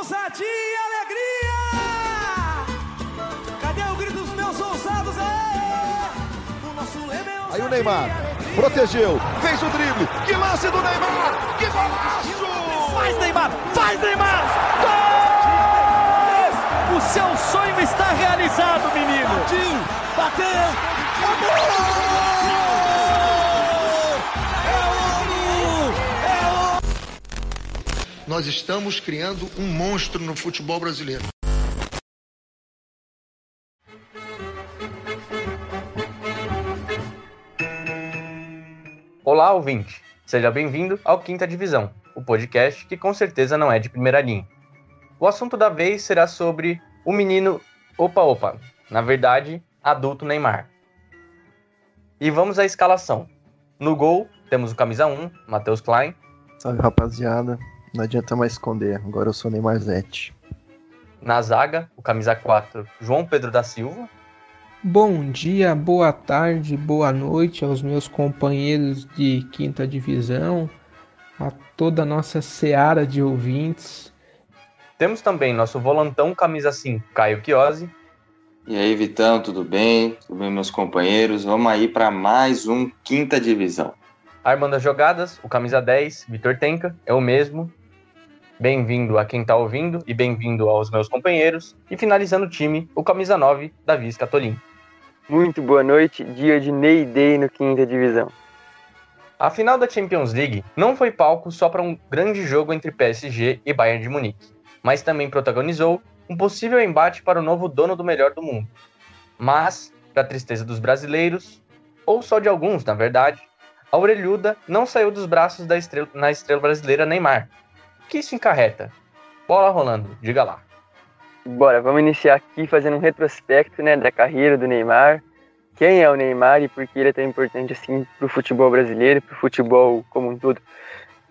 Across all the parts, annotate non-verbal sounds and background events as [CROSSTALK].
ousadia e alegria! Cadê o grito dos meus ousados? É! O nosso lema é Aí o Neymar protegeu, fez o drible. Que lance do Neymar! Que golaço! Faz Neymar! Faz Neymar! Gol! O seu sonho está realizado, menino! Partiu, bateu, Nós estamos criando um monstro no futebol brasileiro. Olá, ouvinte! Seja bem-vindo ao Quinta Divisão, o podcast que com certeza não é de primeira linha. O assunto da vez será sobre o menino Opa Opa, na verdade, adulto Neymar. E vamos à escalação. No gol, temos o camisa 1, Matheus Klein. Salve rapaziada, não adianta mais esconder, agora eu sou Neymar Zete. Na zaga, o camisa 4, João Pedro da Silva. Bom dia, boa tarde, boa noite aos meus companheiros de quinta divisão, a toda a nossa seara de ouvintes. Temos também nosso volantão camisa 5, Caio Chiosi. E aí, Vitão, tudo bem? Tudo bem, meus companheiros? Vamos aí para mais um Quinta Divisão. Armando as jogadas, o camisa 10, Vitor Tenca, é o mesmo. Bem-vindo a quem tá ouvindo e bem-vindo aos meus companheiros. E finalizando o time, o camisa 9, Davi Scatolin. Muito boa noite, dia de Ney Day no quinta divisão. A final da Champions League não foi palco só para um grande jogo entre PSG e Bayern de Munique, mas também protagonizou um possível embate para o novo dono do melhor do mundo. Mas, para tristeza dos brasileiros, ou só de alguns, na verdade, a orelhuda não saiu dos braços da estrela, na estrela brasileira Neymar. Que isso encarreta? Bola rolando, diga lá. Bora, vamos iniciar aqui fazendo um retrospecto né, da carreira do Neymar. Quem é o Neymar e por que ele é tão importante assim para o futebol brasileiro, para o futebol como um todo.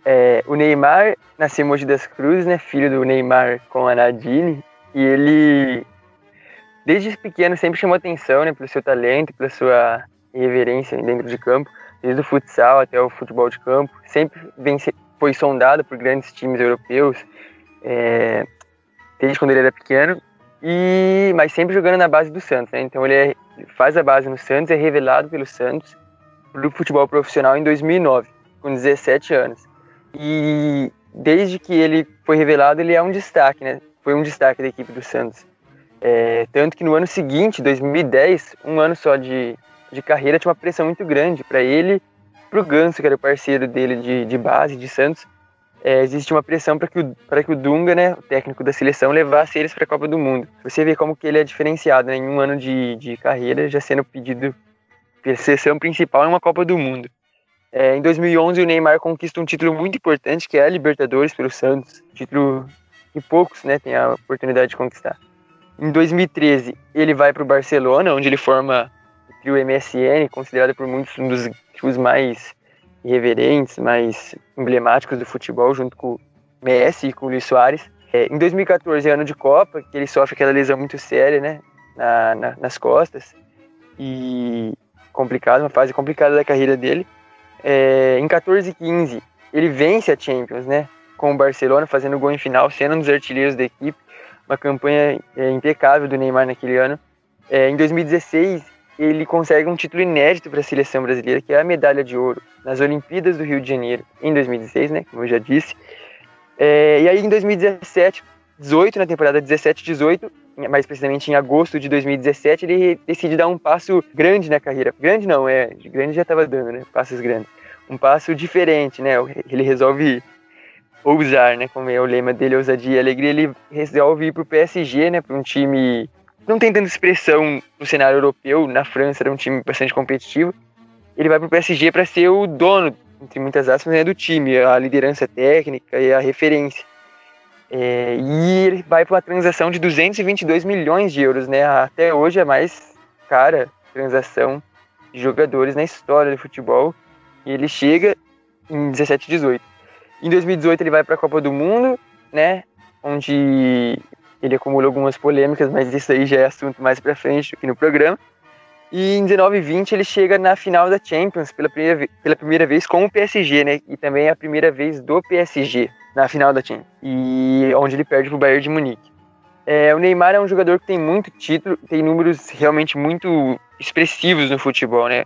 É, o Neymar nasceu em Mogi das Cruzes, né, filho do Neymar com a Nadine, e ele, desde pequeno, sempre chamou atenção né, pelo seu talento, pela sua irreverência dentro de campo, desde o futsal até o futebol de campo. Sempre vem, foi sondado por grandes times europeus, é, desde quando ele era pequeno, e mas sempre jogando na base do Santos. Né? Então ele é, faz a base no Santos, é revelado pelo Santos para futebol profissional em 2009, com 17 anos. E desde que ele foi revelado, ele é um destaque, né? Foi um destaque da equipe do Santos. É, tanto que no ano seguinte, 2010, um ano só de, de carreira, tinha uma pressão muito grande para ele, para o Ganso, que era o parceiro dele de, de base, de Santos. É, existe uma pressão para que, o, que o Dunga, né, o técnico da seleção, levasse eles para a Copa do Mundo. Você vê como que ele é diferenciado, né, em um ano de, de carreira, já sendo pedido pela seleção principal em uma Copa do Mundo. É, em 2011, o Neymar conquista um título muito importante, que é a Libertadores pelo Santos, título que poucos né, têm a oportunidade de conquistar. Em 2013, ele vai para o Barcelona, onde ele forma o MSN, considerado por muitos um dos mais irreverentes, mais emblemáticos do futebol, junto com o Messi e com o Luiz Soares. É, em 2014, ano de Copa, que ele sofre aquela lesão muito séria né, na, na, nas costas, e complicado, uma fase complicada da carreira dele. É, em 14 e 15, ele vence a Champions, né? Com o Barcelona, fazendo gol em final, sendo um dos artilheiros da equipe. Uma campanha é, impecável do Neymar naquele ano. É, em 2016, ele consegue um título inédito para a seleção brasileira, que é a medalha de ouro nas Olimpíadas do Rio de Janeiro, em 2016, né? Como eu já disse. É, e aí, em 2017, 18, na temporada 17-18, mais precisamente em agosto de 2017, ele decide dar um passo grande na carreira. Grande não, é, grande já estava dando, né? Passos grandes. Um passo diferente, né? Ele resolve ousar, né? Como é o lema dele, ousadia e alegria. Ele resolve ir para o PSG, né? Para um time não tem tanta expressão no cenário europeu. Na França era um time bastante competitivo. Ele vai para o PSG para ser o dono, entre muitas aspas, né, do time, a liderança técnica e a referência. É, e ele vai para uma transação de 222 milhões de euros, né? Até hoje é a mais cara transação de jogadores na história do futebol. E ele chega em 17 e 18. Em 2018 ele vai para a Copa do Mundo, né? Onde ele acumulou algumas polêmicas, mas isso aí já é assunto mais para frente aqui no programa. E em 19 e 20 ele chega na final da Champions pela primeira, pela primeira vez com o PSG, né? E também é a primeira vez do PSG na final da Champions, e onde ele perde para o Bayern de Munique. É, o Neymar é um jogador que tem muito título, tem números realmente muito expressivos no futebol, né?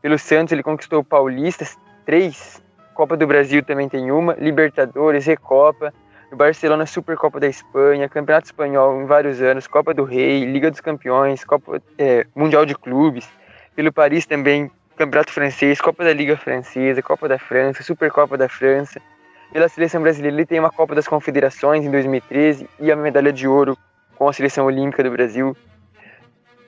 Pelo Santos ele conquistou Paulista, três, Copa do Brasil também tem uma, Libertadores, Recopa, Barcelona Supercopa da Espanha, Campeonato Espanhol em vários anos, Copa do Rei, Liga dos Campeões, Copa é, Mundial de Clubes, pelo Paris também Campeonato Francês, Copa da Liga Francesa, Copa da França, Supercopa da França. Pela seleção brasileira, ele tem uma Copa das Confederações em 2013 e a medalha de ouro com a seleção olímpica do Brasil.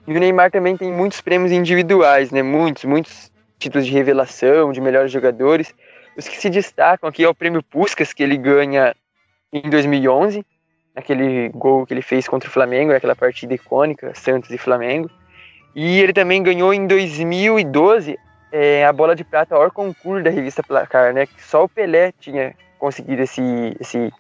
E o Neymar também tem muitos prêmios individuais, né? Muitos, muitos títulos de revelação, de melhores jogadores. Os que se destacam aqui é o prêmio Puskas, que ele ganha em 2011, aquele gol que ele fez contra o Flamengo, aquela partida icônica, Santos e Flamengo. E ele também ganhou em 2012 é, a bola de prata Or Concurso da revista Placar, né? Que só o Pelé tinha conseguido esse, esse,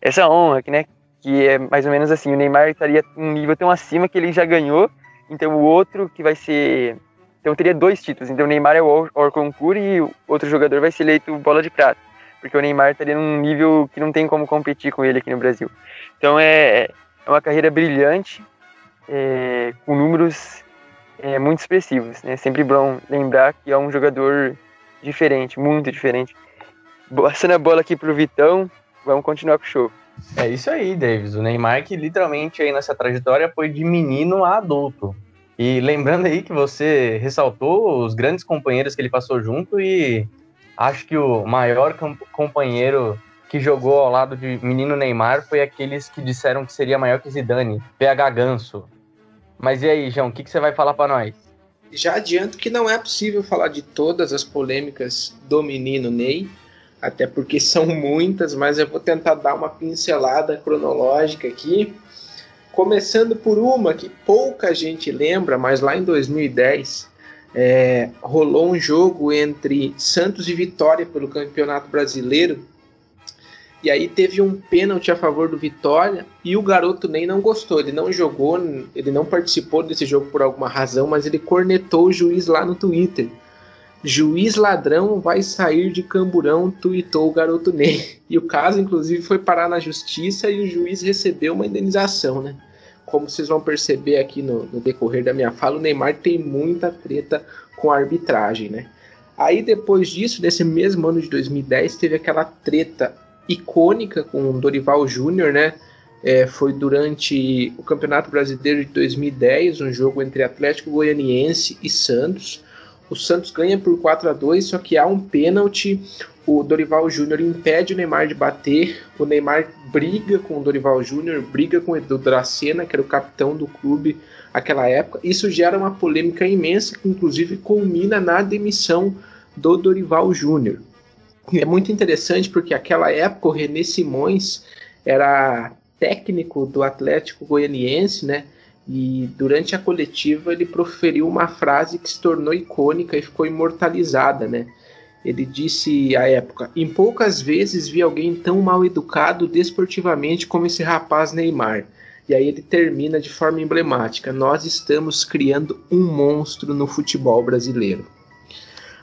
essa honra, né? Que é mais ou menos assim, o Neymar estaria um nível tão acima que ele já ganhou, então o outro que vai ser... Então teria dois títulos, então o Neymar é o Or Concurso e o outro jogador vai ser eleito bola de prata, porque o Neymar estaria num nível que não tem como competir com ele aqui no Brasil. Então é, é uma carreira brilhante, é, com números é, muito expressivos. Né? sempre bom lembrar que é um jogador diferente, muito diferente. Passando a bola aqui pro Vitão, vamos continuar com o show. É isso aí, Davis. O Neymar que literalmente aí nessa trajetória foi de menino a adulto. E lembrando aí que você ressaltou os grandes companheiros que ele passou junto e acho que o maior companheiro que jogou ao lado de menino Neymar foi aqueles que disseram que seria maior que Zidane, PH Ganso. Mas e aí, João, o que, que você vai falar para nós? Já adianto que não é possível falar de todas as polêmicas do menino Ney, até porque são muitas, mas eu vou tentar dar uma pincelada cronológica aqui. Começando por uma que pouca gente lembra, mas lá em 2010 é, rolou um jogo entre Santos e Vitória pelo Campeonato Brasileiro e aí teve um pênalti a favor do Vitória e o garoto nem não gostou. Ele não jogou, ele não participou desse jogo por alguma razão, mas ele cornetou o juiz lá no Twitter. Juiz ladrão vai sair de camburão, tuitou o garoto [LAUGHS] Ney. E o caso, inclusive, foi parar na justiça e o juiz recebeu uma indenização, né? Como vocês vão perceber aqui no, no decorrer da minha fala, o Neymar tem muita treta com a arbitragem, né? Aí depois disso, nesse mesmo ano de 2010, teve aquela treta icônica com o Dorival Júnior, né? É, foi durante o Campeonato Brasileiro de 2010, um jogo entre Atlético Goianiense e Santos. O Santos ganha por 4 a 2 só que há um pênalti. O Dorival Júnior impede o Neymar de bater. O Neymar briga com o Dorival Júnior, briga com o Edu Dracena, que era o capitão do clube naquela época. Isso gera uma polêmica imensa, que inclusive culmina na demissão do Dorival Júnior. É muito interessante porque aquela época o René Simões era técnico do Atlético Goianiense, né? E durante a coletiva ele proferiu uma frase que se tornou icônica e ficou imortalizada, né? Ele disse à época: Em poucas vezes vi alguém tão mal educado desportivamente como esse rapaz Neymar. E aí ele termina de forma emblemática: Nós estamos criando um monstro no futebol brasileiro.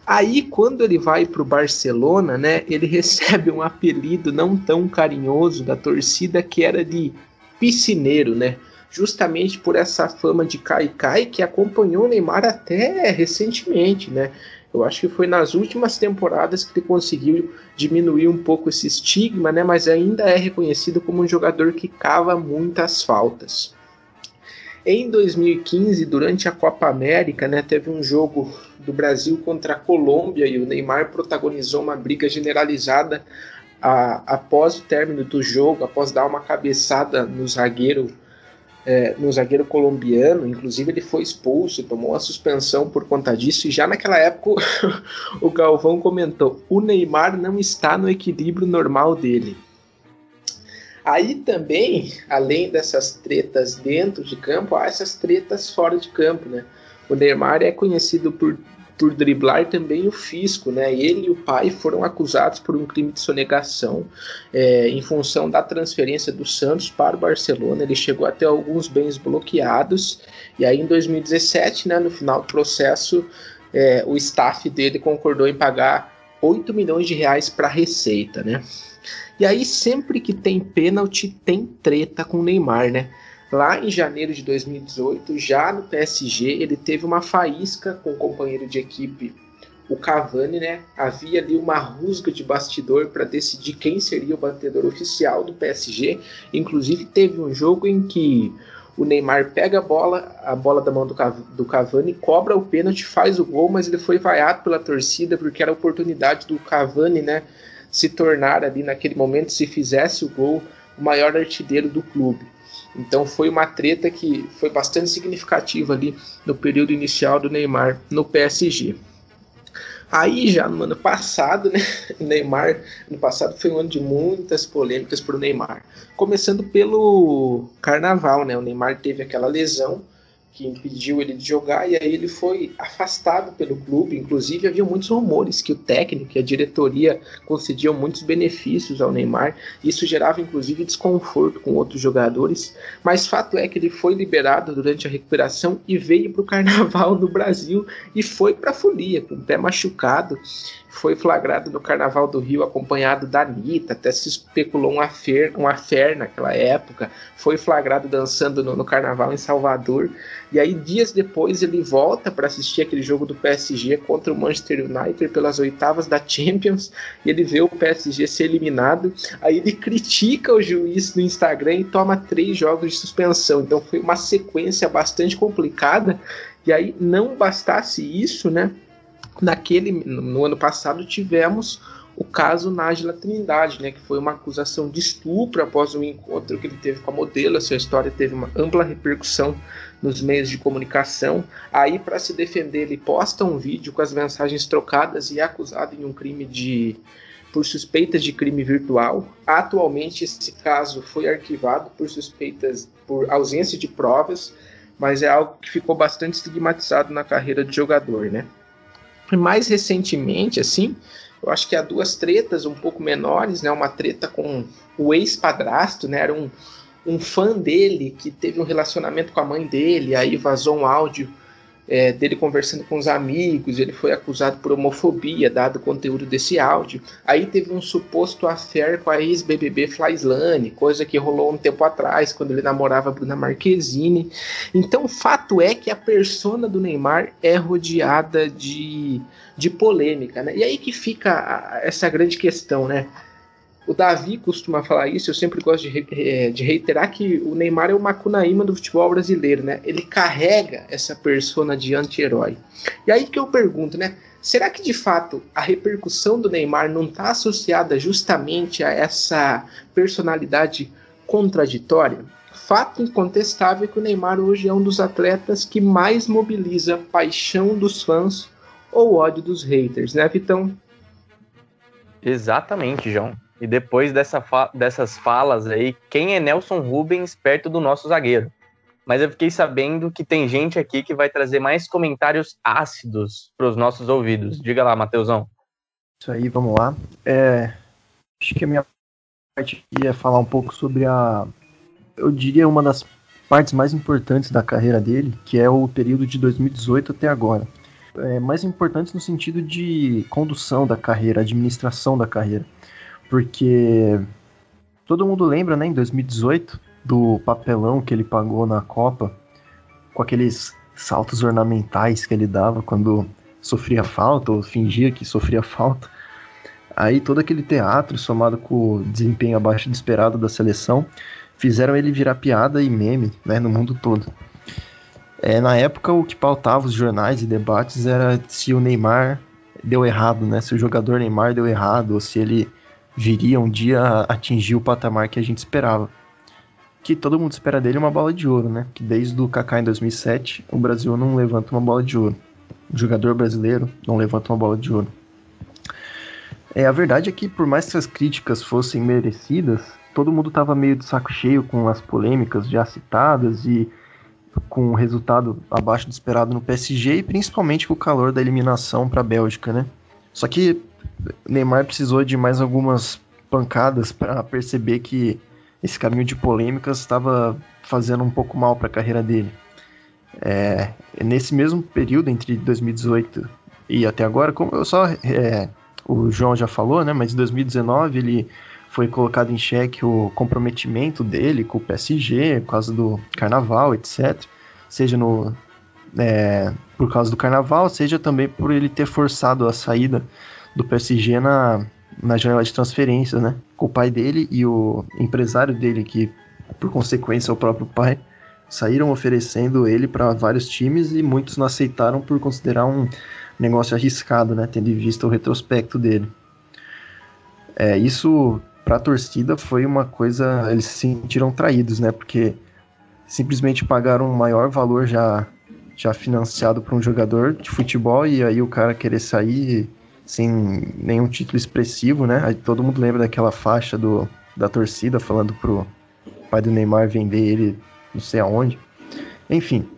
Aí, quando ele vai para o Barcelona, né, ele [LAUGHS] recebe um apelido não tão carinhoso da torcida que era de piscineiro, né? Justamente por essa fama de Kai que acompanhou o Neymar até recentemente, né? Eu acho que foi nas últimas temporadas que ele conseguiu diminuir um pouco esse estigma, né? Mas ainda é reconhecido como um jogador que cava muitas faltas. Em 2015, durante a Copa América, né, teve um jogo do Brasil contra a Colômbia e o Neymar protagonizou uma briga generalizada a, após o término do jogo, após dar uma cabeçada no zagueiro é, no zagueiro colombiano, inclusive ele foi expulso, tomou uma suspensão por conta disso, e já naquela época [LAUGHS] o Galvão comentou: o Neymar não está no equilíbrio normal dele. Aí também, além dessas tretas dentro de campo, há essas tretas fora de campo, né? O Neymar é conhecido por, por driblar também o fisco, né? Ele e o pai foram acusados por um crime de sonegação é, em função da transferência do Santos para o Barcelona. Ele chegou a ter alguns bens bloqueados e aí em 2017, né, no final do processo, é, o staff dele concordou em pagar 8 milhões de reais para a Receita, né? E aí, sempre que tem pênalti, tem treta com o Neymar, né? Lá em janeiro de 2018, já no PSG, ele teve uma faísca com o companheiro de equipe, o Cavani, né? Havia ali uma rusga de bastidor para decidir quem seria o batedor oficial do PSG. Inclusive, teve um jogo em que o Neymar pega a bola, a bola da mão do, do Cavani, cobra o pênalti, faz o gol, mas ele foi vaiado pela torcida porque era a oportunidade do Cavani, né? Se tornar ali naquele momento, se fizesse o gol, o maior artilheiro do clube. Então foi uma treta que foi bastante significativa ali no período inicial do Neymar no PSG. Aí já no ano passado, né, [LAUGHS] Neymar, ano passado foi um ano de muitas polêmicas para o Neymar. Começando pelo carnaval, né? O Neymar teve aquela lesão que impediu ele de jogar e aí ele foi afastado pelo clube. Inclusive, havia muitos rumores que o técnico e a diretoria concediam muitos benefícios ao Neymar. Isso gerava, inclusive, desconforto com outros jogadores. Mas fato é que ele foi liberado durante a recuperação e veio para o [LAUGHS] Carnaval do Brasil e foi para a folia, com o pé machucado foi flagrado no Carnaval do Rio acompanhado da Anitta, até se especulou um affair, um affair naquela época, foi flagrado dançando no, no Carnaval em Salvador, e aí dias depois ele volta para assistir aquele jogo do PSG contra o Manchester United pelas oitavas da Champions, e ele vê o PSG ser eliminado, aí ele critica o juiz no Instagram e toma três jogos de suspensão, então foi uma sequência bastante complicada, e aí não bastasse isso, né, naquele no ano passado tivemos o caso Nájila Trindade, né, que foi uma acusação de estupro após um encontro que ele teve com a modelo. Essa história teve uma ampla repercussão nos meios de comunicação. Aí, para se defender, ele posta um vídeo com as mensagens trocadas e é acusado em um crime de por suspeitas de crime virtual. Atualmente, esse caso foi arquivado por suspeitas por ausência de provas, mas é algo que ficou bastante estigmatizado na carreira de jogador, né? Mais recentemente, assim, eu acho que há duas tretas um pouco menores, né? Uma treta com o ex-padrasto, né? Era um, um fã dele que teve um relacionamento com a mãe dele, aí vazou um áudio é, dele conversando com os amigos, ele foi acusado por homofobia, dado o conteúdo desse áudio. Aí teve um suposto affair com a ex-BBB Flaislane, coisa que rolou um tempo atrás, quando ele namorava a Bruna Marquezine. Então, o fato é que a persona do Neymar é rodeada de, de polêmica, né? E aí que fica essa grande questão, né? O Davi costuma falar isso, eu sempre gosto de, eh, de reiterar que o Neymar é o Macunaíma do futebol brasileiro, né? Ele carrega essa persona de anti-herói. E aí que eu pergunto, né? Será que de fato a repercussão do Neymar não está associada justamente a essa personalidade contraditória? Fato incontestável é que o Neymar hoje é um dos atletas que mais mobiliza paixão dos fãs ou ódio dos haters, né, Vitão? Exatamente, João. E depois dessa fa dessas falas aí, quem é Nelson Rubens perto do nosso zagueiro? Mas eu fiquei sabendo que tem gente aqui que vai trazer mais comentários ácidos para os nossos ouvidos. Diga lá, Mateusão. Isso aí, vamos lá. É, acho que a minha parte ia falar um pouco sobre a. Eu diria uma das partes mais importantes da carreira dele, que é o período de 2018 até agora. É, mais importantes no sentido de condução da carreira, administração da carreira porque todo mundo lembra, né, em 2018, do papelão que ele pagou na Copa, com aqueles saltos ornamentais que ele dava quando sofria falta ou fingia que sofria falta. Aí todo aquele teatro, somado com o desempenho abaixo do esperado da seleção, fizeram ele virar piada e meme né, no mundo todo. É, na época, o que pautava os jornais e debates era se o Neymar deu errado, né? Se o jogador Neymar deu errado, ou se ele viria um dia atingir o patamar que a gente esperava. Que todo mundo espera dele uma bola de ouro, né? Que desde o Kaká em 2007, o Brasil não levanta uma bola de ouro. O jogador brasileiro não levanta uma bola de ouro. É, a verdade é que, por mais que as críticas fossem merecidas, todo mundo estava meio de saco cheio com as polêmicas já citadas e com o resultado abaixo do esperado no PSG e principalmente com o calor da eliminação para a Bélgica, né? Só que Neymar precisou de mais algumas pancadas para perceber que esse caminho de polêmicas estava fazendo um pouco mal para a carreira dele. É, nesse mesmo período, entre 2018 e até agora, como eu só é, o João já falou, né? Mas em 2019 ele foi colocado em xeque o comprometimento dele com o PSG por causa do carnaval, etc. Seja no, é, por causa do carnaval, seja também por ele ter forçado a saída do PSG na, na janela de transferência, né? Com o pai dele e o empresário dele, que por consequência é o próprio pai, saíram oferecendo ele para vários times e muitos não aceitaram por considerar um negócio arriscado, né? Tendo em vista o retrospecto dele. É, isso para a torcida foi uma coisa, eles se sentiram traídos, né? Porque simplesmente pagaram um maior valor já já financiado para um jogador de futebol e aí o cara querer sair sem nenhum título expressivo, né? Aí todo mundo lembra daquela faixa do, da torcida falando pro pai do Neymar vender ele não sei aonde. Enfim,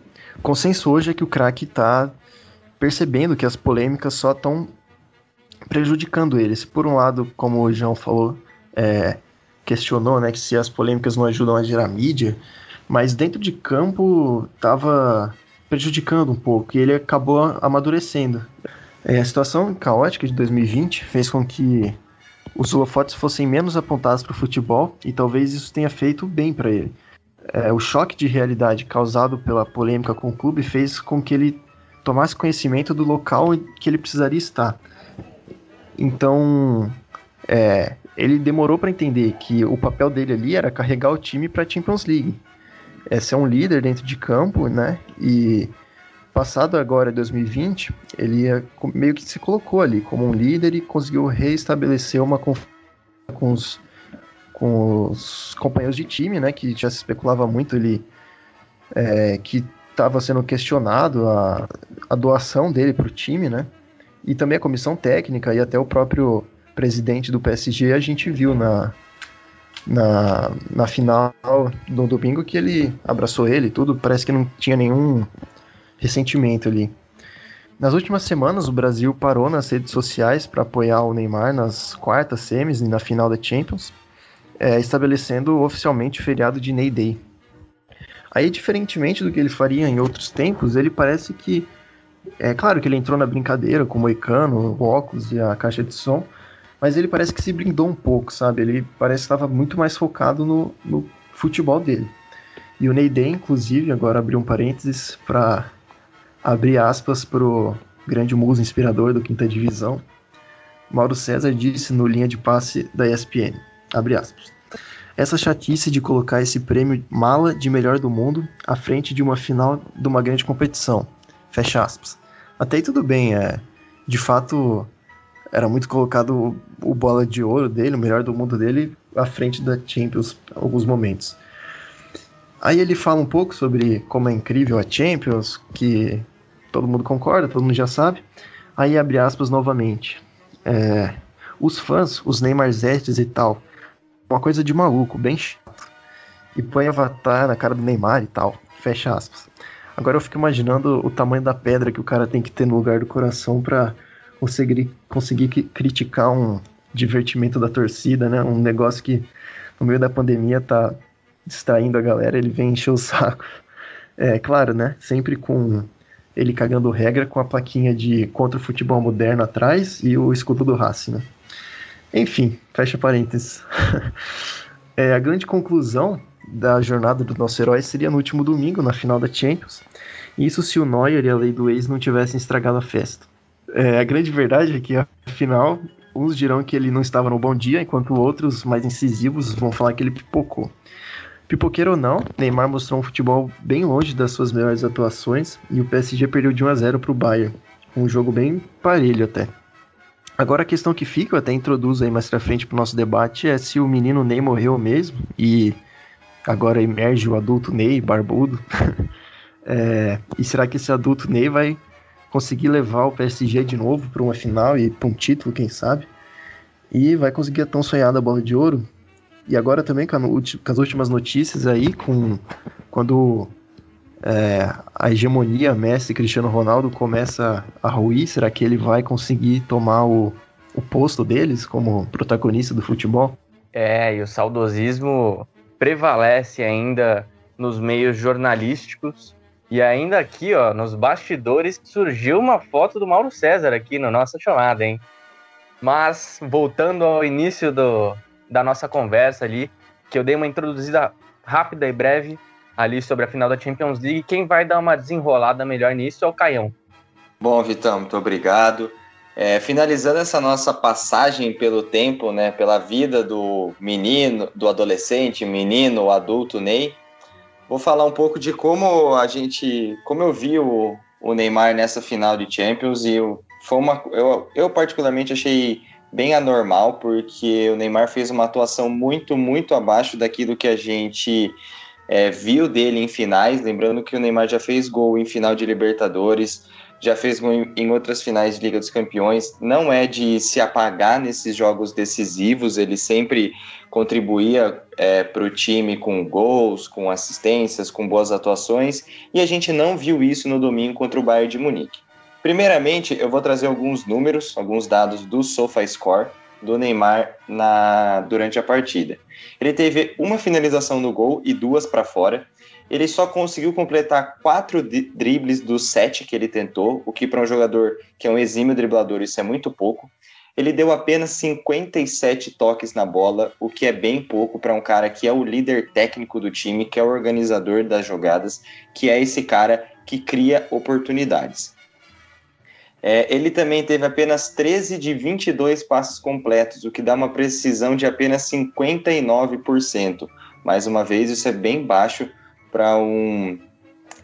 consenso hoje é que o craque tá percebendo que as polêmicas só estão prejudicando ele. Se por um lado, como o João falou, é, questionou, né, que se as polêmicas não ajudam a gerar mídia, mas dentro de campo estava prejudicando um pouco e ele acabou amadurecendo. É, a situação caótica de 2020 fez com que os holofotes fossem menos apontados para o futebol e talvez isso tenha feito bem para ele. É, o choque de realidade causado pela polêmica com o clube fez com que ele tomasse conhecimento do local que ele precisaria estar. Então, é, ele demorou para entender que o papel dele ali era carregar o time para a Champions League. É ser um líder dentro de campo, né? E passado agora 2020, ele meio que se colocou ali como um líder e conseguiu reestabelecer uma confiança com os, com os companheiros de time, né? Que já se especulava muito ele é, que estava sendo questionado a, a doação dele para o time, né? E também a comissão técnica e até o próprio presidente do PSG, a gente viu na, na, na final do domingo que ele abraçou ele tudo, parece que não tinha nenhum ressentimento ali. Nas últimas semanas, o Brasil parou nas redes sociais para apoiar o Neymar nas quartas semis e na final da Champions, é, estabelecendo oficialmente o feriado de Ney Day. Aí, diferentemente do que ele faria em outros tempos, ele parece que. É claro que ele entrou na brincadeira com o moicano, o óculos e a caixa de som, mas ele parece que se blindou um pouco, sabe? Ele parece que estava muito mais focado no, no futebol dele. E o Ney inclusive, agora abriu um parênteses para abrir aspas pro grande muso inspirador do Quinta Divisão. Mauro César disse no linha de passe da ESPN, abre aspas. Essa chatice de colocar esse prêmio mala de melhor do mundo à frente de uma final de uma grande competição. Fecha aspas. Até aí tudo bem, é. De fato, era muito colocado o, o, bola de ouro dele, o melhor do mundo dele, à frente da Champions alguns momentos. Aí ele fala um pouco sobre como é incrível a Champions, que todo mundo concorda, todo mundo já sabe. Aí abre aspas novamente. É, os fãs, os Neymarzetes e tal, uma coisa de maluco, bem chato. E põe avatar na cara do Neymar e tal. Fecha aspas. Agora eu fico imaginando o tamanho da pedra que o cara tem que ter no lugar do coração para conseguir, conseguir criticar um divertimento da torcida, né? Um negócio que no meio da pandemia tá distraindo a galera, ele vem encher o saco. É claro, né? Sempre com ele cagando regra com a plaquinha de contra o futebol moderno atrás e o escudo do Racing, né? Enfim, fecha parênteses. [LAUGHS] é, a grande conclusão da jornada do nosso herói seria no último domingo, na final da Champions. Isso se o Neuer e a lei do ex não tivessem estragado a festa. É, a grande verdade é que, afinal, uns dirão que ele não estava no bom dia, enquanto outros, mais incisivos, vão falar que ele pipocou. Pipoqueiro ou não, Neymar mostrou um futebol bem longe das suas melhores atuações e o PSG perdeu de 1 a 0 para o Bayern. Um jogo bem parelho até. Agora a questão que fica, eu até introduzo aí mais pra frente pro nosso debate, é se o menino Ney morreu mesmo e agora emerge o adulto Ney, barbudo. [LAUGHS] é, e será que esse adulto Ney vai conseguir levar o PSG de novo para uma final e para um título, quem sabe. E vai conseguir a tão sonhada bola de ouro. E agora também com, as últimas notícias aí, com quando é, a hegemonia Messi Cristiano Ronaldo começa a ruir, será que ele vai conseguir tomar o, o posto deles como protagonista do futebol? É, e o saudosismo prevalece ainda nos meios jornalísticos e ainda aqui, ó, nos bastidores, surgiu uma foto do Mauro César aqui na nossa chamada, hein? Mas, voltando ao início do, da nossa conversa ali, que eu dei uma introduzida rápida e breve ali sobre a final da Champions League, quem vai dar uma desenrolada melhor nisso é o Caião. Bom, Vitão, muito obrigado. É, finalizando essa nossa passagem pelo tempo, né, pela vida do menino, do adolescente, menino, adulto Ney, vou falar um pouco de como a gente, como eu vi o, o Neymar nessa final de Champions e eu, foi uma, eu, eu particularmente achei bem anormal porque o Neymar fez uma atuação muito, muito abaixo daquilo que a gente é, viu dele em finais. Lembrando que o Neymar já fez gol em final de Libertadores, já fez em outras finais de Liga dos Campeões, não é de se apagar nesses jogos decisivos, ele sempre contribuía é, para o time com gols, com assistências, com boas atuações, e a gente não viu isso no domingo contra o Bayern de Munique. Primeiramente, eu vou trazer alguns números, alguns dados do SofaScore do Neymar na, durante a partida. Ele teve uma finalização no gol e duas para fora, ele só conseguiu completar quatro dribles dos sete que ele tentou, o que para um jogador que é um exímio driblador isso é muito pouco. Ele deu apenas 57 toques na bola, o que é bem pouco para um cara que é o líder técnico do time, que é o organizador das jogadas, que é esse cara que cria oportunidades. É, ele também teve apenas 13 de 22 passes completos, o que dá uma precisão de apenas 59%. Mais uma vez, isso é bem baixo para um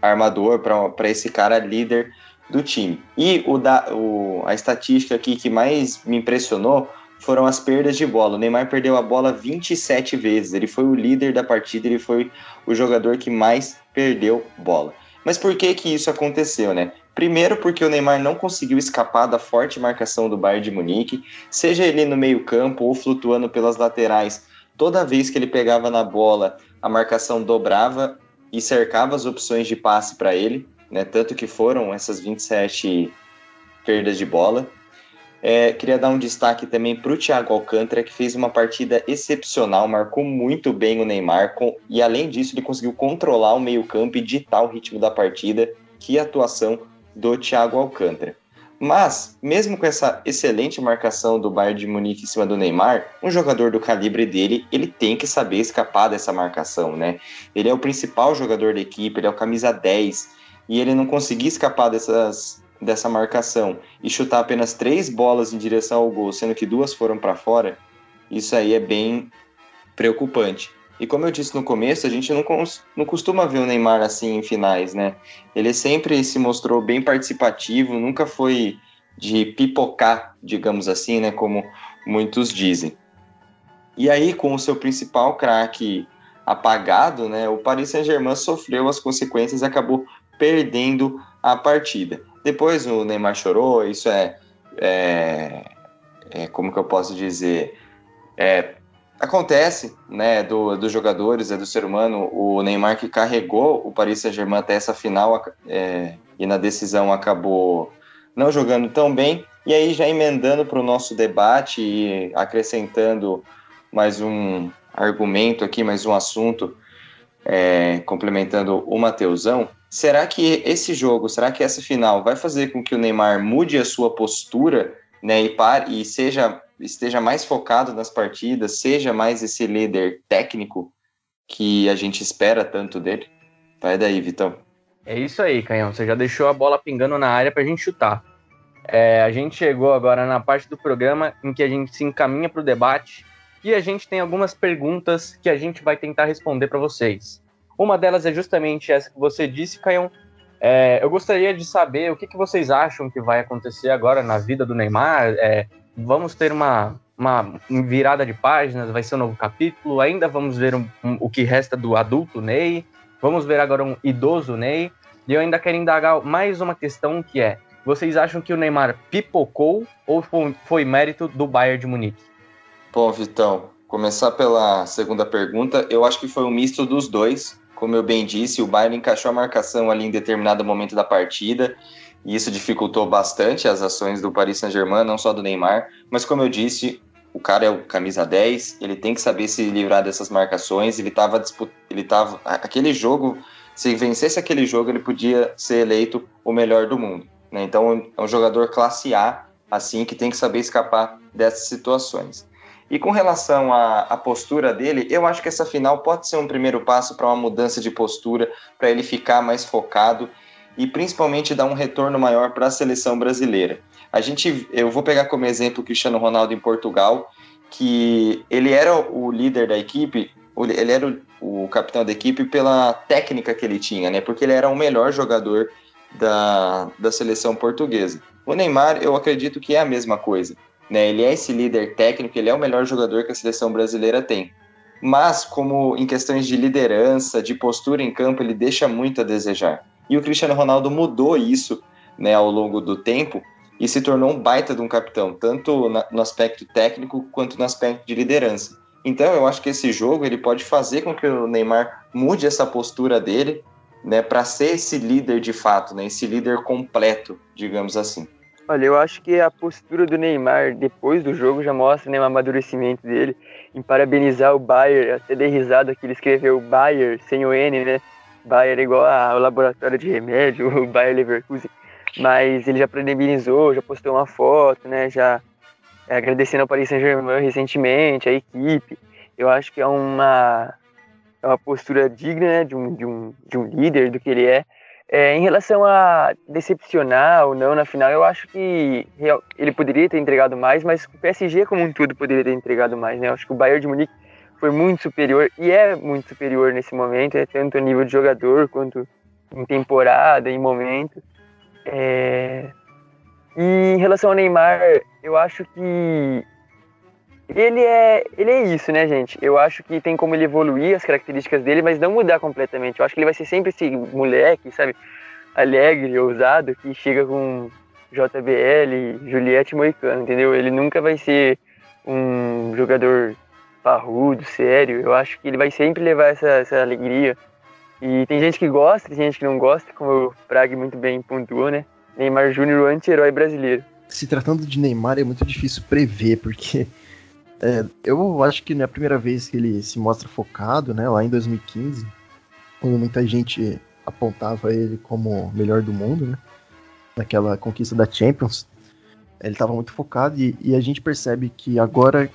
armador, para esse cara líder do time. E o da, o, a estatística aqui que mais me impressionou foram as perdas de bola. O Neymar perdeu a bola 27 vezes. Ele foi o líder da partida, ele foi o jogador que mais perdeu bola. Mas por que que isso aconteceu, né? Primeiro porque o Neymar não conseguiu escapar da forte marcação do Bayern de Munique, seja ele no meio-campo ou flutuando pelas laterais. Toda vez que ele pegava na bola, a marcação dobrava e cercava as opções de passe para ele, né? Tanto que foram essas 27 perdas de bola. É, queria dar um destaque também para o Thiago Alcântara, que fez uma partida excepcional, marcou muito bem o Neymar, com, e além disso, ele conseguiu controlar o meio-campo e ditar o ritmo da partida. Que atuação do Thiago Alcântara. Mas, mesmo com essa excelente marcação do Bayern de Munique em cima do Neymar, um jogador do calibre dele, ele tem que saber escapar dessa marcação, né? Ele é o principal jogador da equipe, ele é o camisa 10, e ele não conseguir escapar dessas, dessa marcação e chutar apenas três bolas em direção ao gol, sendo que duas foram para fora, isso aí é bem preocupante. E como eu disse no começo, a gente não, não costuma ver o Neymar assim em finais, né? Ele sempre se mostrou bem participativo, nunca foi de pipocar, digamos assim, né? Como muitos dizem. E aí, com o seu principal craque apagado, né? O Paris Saint-Germain sofreu as consequências e acabou perdendo a partida. Depois o Neymar chorou, isso é, é, é como que eu posso dizer, é acontece, né, do, dos jogadores, é do ser humano, o Neymar que carregou o Paris Saint-Germain até essa final é, e na decisão acabou não jogando tão bem, e aí já emendando para o nosso debate e acrescentando mais um argumento aqui, mais um assunto, é, complementando o Mateusão, será que esse jogo, será que essa final vai fazer com que o Neymar mude a sua postura né, e, pare, e seja esteja mais focado nas partidas, seja mais esse líder técnico que a gente espera tanto dele? Vai daí, Vitão. É isso aí, Canhão. Você já deixou a bola pingando na área para a gente chutar. É, a gente chegou agora na parte do programa em que a gente se encaminha para o debate e a gente tem algumas perguntas que a gente vai tentar responder para vocês. Uma delas é justamente essa que você disse, Caião. É, eu gostaria de saber o que, que, vocês acham que vai acontecer agora na vida do Neymar. É, vamos ter uma, uma virada de páginas, vai ser um novo capítulo, ainda vamos ver um, um, o que resta do adulto Ney, vamos ver agora um idoso Ney, e eu ainda quero indagar mais uma questão que é, vocês acham que o Neymar pipocou ou foi, foi mérito do Bayern de Munique? Bom, Vitão, começar pela segunda pergunta, eu acho que foi um misto dos dois, como eu bem disse, o Bayern encaixou a marcação ali em determinado momento da partida, e isso dificultou bastante as ações do Paris Saint-Germain, não só do Neymar, mas como eu disse, o cara é o camisa 10, ele tem que saber se livrar dessas marcações, ele estava ele tava aquele jogo, se vencesse aquele jogo, ele podia ser eleito o melhor do mundo, né? Então, é um jogador classe A assim que tem que saber escapar dessas situações. E com relação à, à, postura dele, eu acho que essa final pode ser um primeiro passo para uma mudança de postura, para ele ficar mais focado e principalmente dar um retorno maior para a seleção brasileira. A gente, eu vou pegar como exemplo o Cristiano Ronaldo em Portugal, que ele era o líder da equipe, ele era o, o capitão da equipe pela técnica que ele tinha, né? Porque ele era o melhor jogador da, da seleção portuguesa. O Neymar, eu acredito que é a mesma coisa. Né? Ele é esse líder técnico, ele é o melhor jogador que a seleção brasileira tem. Mas, como em questões de liderança, de postura em campo, ele deixa muito a desejar. E o Cristiano Ronaldo mudou isso né, ao longo do tempo e se tornou um baita de um capitão, tanto no aspecto técnico quanto no aspecto de liderança. Então, eu acho que esse jogo ele pode fazer com que o Neymar mude essa postura dele, né, para ser esse líder de fato, né, esse líder completo, digamos assim. Olha, eu acho que a postura do Neymar depois do jogo já mostra né, o amadurecimento dele em parabenizar o Bayer, até dei risada que ele escreveu Bayer sem o N, né? Bayer é igual ao laboratório de remédio, [LAUGHS] o Bayer Leverkusen. Mas ele já parabenizou, já postou uma foto, né? Já é, agradecendo ao Paris Saint-Germain recentemente, a equipe. Eu acho que é uma, é uma postura digna né, de, um, de, um, de um líder, do que ele é. É, em relação a decepcionar ou não na final, eu acho que ele poderia ter entregado mais, mas o PSG como um todo poderia ter entregado mais, né? Eu acho que o Bayern de Munique foi muito superior e é muito superior nesse momento, é tanto a nível de jogador quanto em temporada, em momento. É... E em relação ao Neymar, eu acho que ele é, ele é isso, né, gente? Eu acho que tem como ele evoluir as características dele, mas não mudar completamente. Eu acho que ele vai ser sempre esse moleque, sabe? Alegre, ousado, que chega com JBL, Juliette Moicano, entendeu? Ele nunca vai ser um jogador parrudo, sério. Eu acho que ele vai sempre levar essa, essa alegria. E tem gente que gosta, tem gente que não gosta, como o Prague muito bem pontuou, né? Neymar Júnior, o anti-herói brasileiro. Se tratando de Neymar, é muito difícil prever, porque é, eu acho que não é a primeira vez que ele se mostra focado, né? Lá em 2015, quando muita gente apontava ele como o melhor do mundo, né? Naquela conquista da Champions. Ele estava muito focado e, e, a gente percebe que agora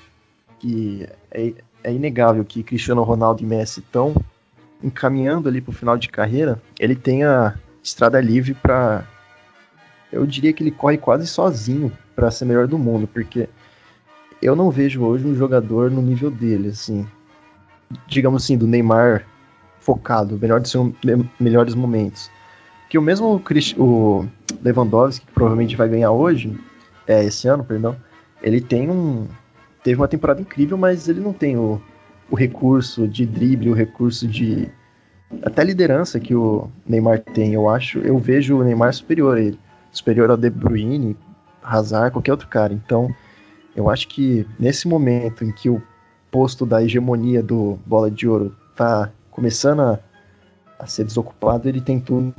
que é, é inegável que Cristiano Ronaldo e Messi estão encaminhando ali para o final de carreira, ele tem a estrada livre para. Eu diria que ele corre quase sozinho para ser melhor do mundo, porque eu não vejo hoje um jogador no nível dele, assim. Digamos assim, do Neymar focado, melhor de seus melhores momentos. Que o mesmo o Lewandowski, que provavelmente vai ganhar hoje, é, esse ano, perdão, ele tem um. Teve uma temporada incrível, mas ele não tem o, o recurso de drible, o recurso de. Até liderança que o Neymar tem, eu acho. Eu vejo o Neymar superior a ele. Superior ao De Bruyne, Hazard, qualquer outro cara. Então, eu acho que nesse momento em que o posto da hegemonia do Bola de Ouro tá começando a, a ser desocupado, ele tem tudo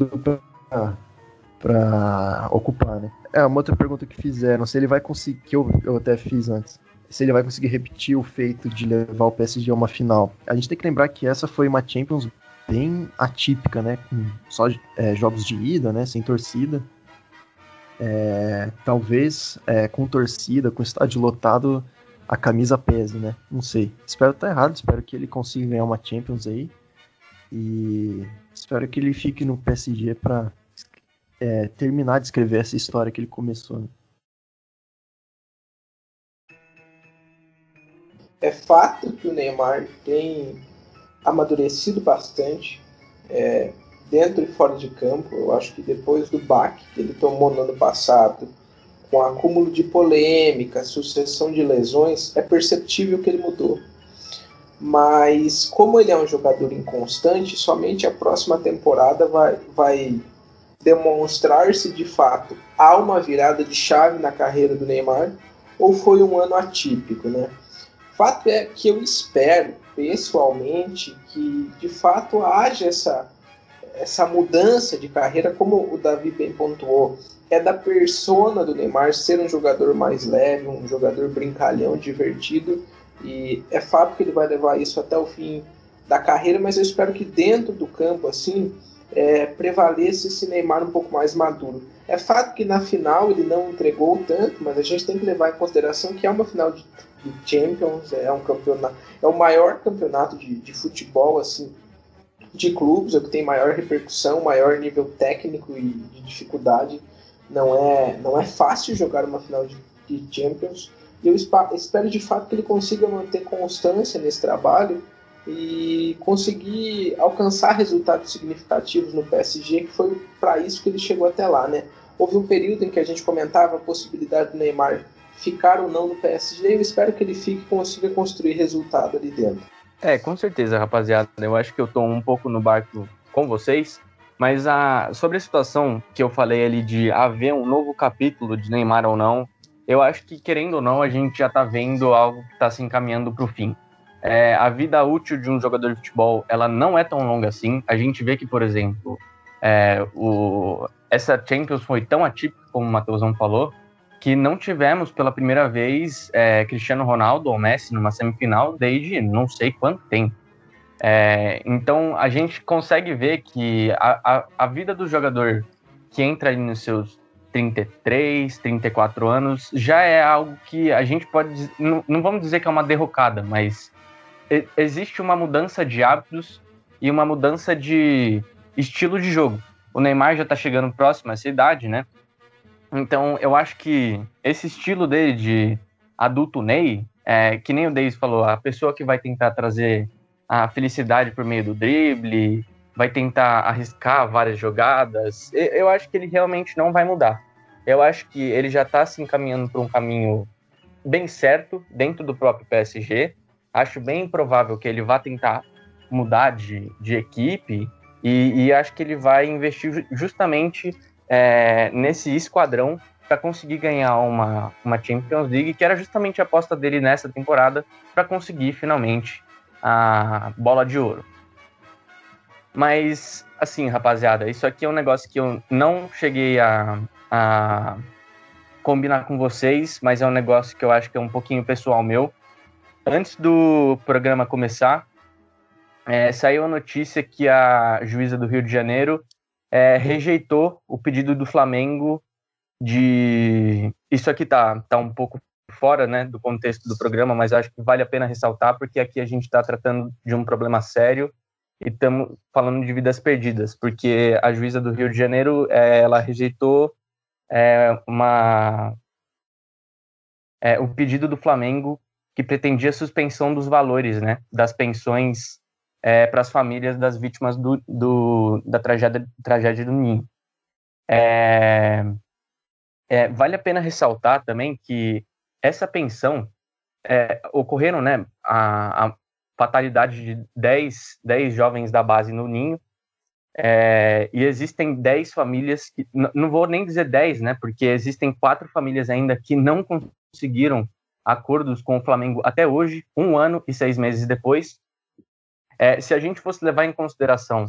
para ocupar, né? É, uma outra pergunta que fizeram, se ele vai conseguir, que eu, eu até fiz antes, se ele vai conseguir repetir o feito de levar o PSG a uma final. A gente tem que lembrar que essa foi uma Champions bem atípica, né? Com só é, jogos de ida, né? Sem torcida. É, talvez é, com torcida, com estádio lotado, a camisa pese, né? Não sei. Espero estar errado, espero que ele consiga ganhar uma Champions aí. E espero que ele fique no PSG para é, terminar de escrever essa história que ele começou. Né? É fato que o Neymar tem amadurecido bastante. É, dentro e fora de campo. Eu acho que depois do baque que ele tomou no ano passado, com acúmulo de polêmica, sucessão de lesões, é perceptível que ele mudou. Mas como ele é um jogador inconstante, somente a próxima temporada vai, vai demonstrar se de fato há uma virada de chave na carreira do Neymar ou foi um ano atípico, né? Fato é que eu espero pessoalmente que de fato haja essa essa mudança de carreira, como o Davi bem pontuou, é da persona do Neymar ser um jogador mais leve, um jogador brincalhão, divertido, e é fato que ele vai levar isso até o fim da carreira, mas eu espero que dentro do campo, assim, é, prevaleça esse Neymar um pouco mais maduro. É fato que na final ele não entregou tanto, mas a gente tem que levar em consideração que é uma final de, Champions, é um campeonato, é o maior campeonato de, de futebol assim de clubes, é o que tem maior repercussão, maior nível técnico e de dificuldade. Não é, não é fácil jogar uma final de, de Champions. E eu espero de fato que ele consiga manter constância nesse trabalho e conseguir alcançar resultados significativos no PSG, que foi para isso que ele chegou até lá, né? Houve um período em que a gente comentava a possibilidade do Neymar ficar ou não no PSG, e eu espero que ele fique e consiga construir resultado ali dentro. É, com certeza, rapaziada. Eu acho que eu tô um pouco no barco com vocês, mas a, sobre a situação que eu falei ali de haver um novo capítulo de Neymar ou não, eu acho que, querendo ou não, a gente já tá vendo algo que está se encaminhando para o fim. É, a vida útil de um jogador de futebol, ela não é tão longa assim. A gente vê que, por exemplo, é, o, essa Champions foi tão atípica, como o Matheusão falou, que não tivemos pela primeira vez é, Cristiano Ronaldo ou Messi numa semifinal desde não sei quanto tempo. É, então a gente consegue ver que a, a, a, vida do jogador que entra ali nos seus 33, 34 anos já é algo que a gente pode. Não, não vamos dizer que é uma derrocada, mas existe uma mudança de hábitos e uma mudança de estilo de jogo. O Neymar já está chegando próximo a essa idade, né? Então, eu acho que esse estilo dele de adulto Ney, é, que nem o Davis falou, a pessoa que vai tentar trazer a felicidade por meio do drible, vai tentar arriscar várias jogadas, eu acho que ele realmente não vai mudar. Eu acho que ele já está se encaminhando para um caminho bem certo dentro do próprio PSG. Acho bem provável que ele vá tentar mudar de, de equipe e, e acho que ele vai investir justamente é, nesse esquadrão para conseguir ganhar uma, uma Champions League, que era justamente a aposta dele nessa temporada, para conseguir finalmente a bola de ouro. Mas, assim, rapaziada, isso aqui é um negócio que eu não cheguei a, a combinar com vocês, mas é um negócio que eu acho que é um pouquinho pessoal meu. Antes do programa começar, é, saiu a notícia que a juíza do Rio de Janeiro é, rejeitou o pedido do Flamengo de. Isso aqui tá, tá um pouco fora né, do contexto do programa, mas acho que vale a pena ressaltar, porque aqui a gente está tratando de um problema sério e estamos falando de vidas perdidas, porque a juíza do Rio de Janeiro é, ela rejeitou é, uma, é, o pedido do Flamengo que pretendia suspensão dos valores né, das pensões é, para as famílias das vítimas do, do, da tragédia, tragédia do Ninho. É, é, vale a pena ressaltar também que essa pensão é, ocorreram, né, a, a, fatalidade de 10, 10 jovens da base no Ninho, é, e existem 10 famílias, que, não vou nem dizer 10, né, porque existem quatro famílias ainda que não conseguiram acordos com o Flamengo até hoje, um ano e seis meses depois, é, se a gente fosse levar em consideração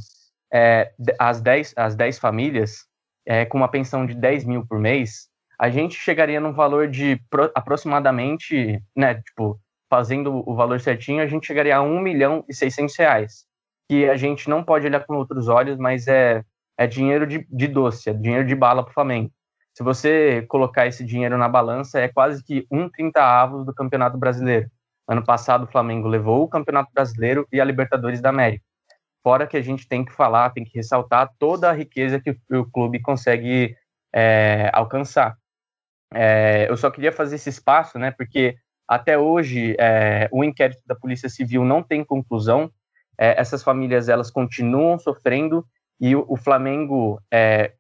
é, as 10 as dez famílias é, com uma pensão de 10 mil por mês, a gente chegaria num valor de pro, aproximadamente, né, tipo, fazendo o valor certinho, a gente chegaria a 1 milhão e 600 reais, que a gente não pode olhar com outros olhos, mas é, é dinheiro de, de doce, é dinheiro de bala para o Flamengo. Se você colocar esse dinheiro na balança, é quase que um trinta avos do Campeonato Brasileiro. Ano passado, o Flamengo levou o Campeonato Brasileiro e a Libertadores da América. Fora que a gente tem que falar, tem que ressaltar toda a riqueza que o clube consegue é, alcançar. É, eu só queria fazer esse espaço, né, porque até hoje é, o inquérito da Polícia Civil não tem conclusão. É, essas famílias elas continuam sofrendo e o, o Flamengo é,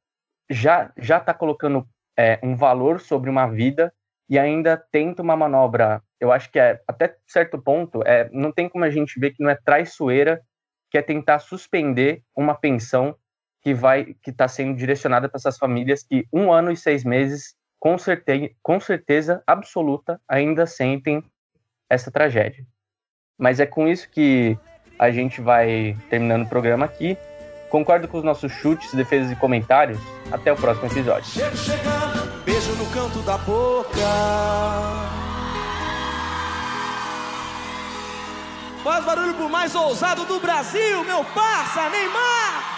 já já está colocando é, um valor sobre uma vida e ainda tenta uma manobra eu acho que é, até certo ponto, é, não tem como a gente ver que não é traiçoeira, que é tentar suspender uma pensão que vai que está sendo direcionada para essas famílias que um ano e seis meses, com certeza, com certeza absoluta, ainda sentem essa tragédia. Mas é com isso que a gente vai terminando o programa aqui. Concordo com os nossos chutes, defesas e comentários. Até o próximo episódio. Chegando, beijo no canto da boca. Faz barulho pro mais ousado do Brasil, meu parça, Neymar!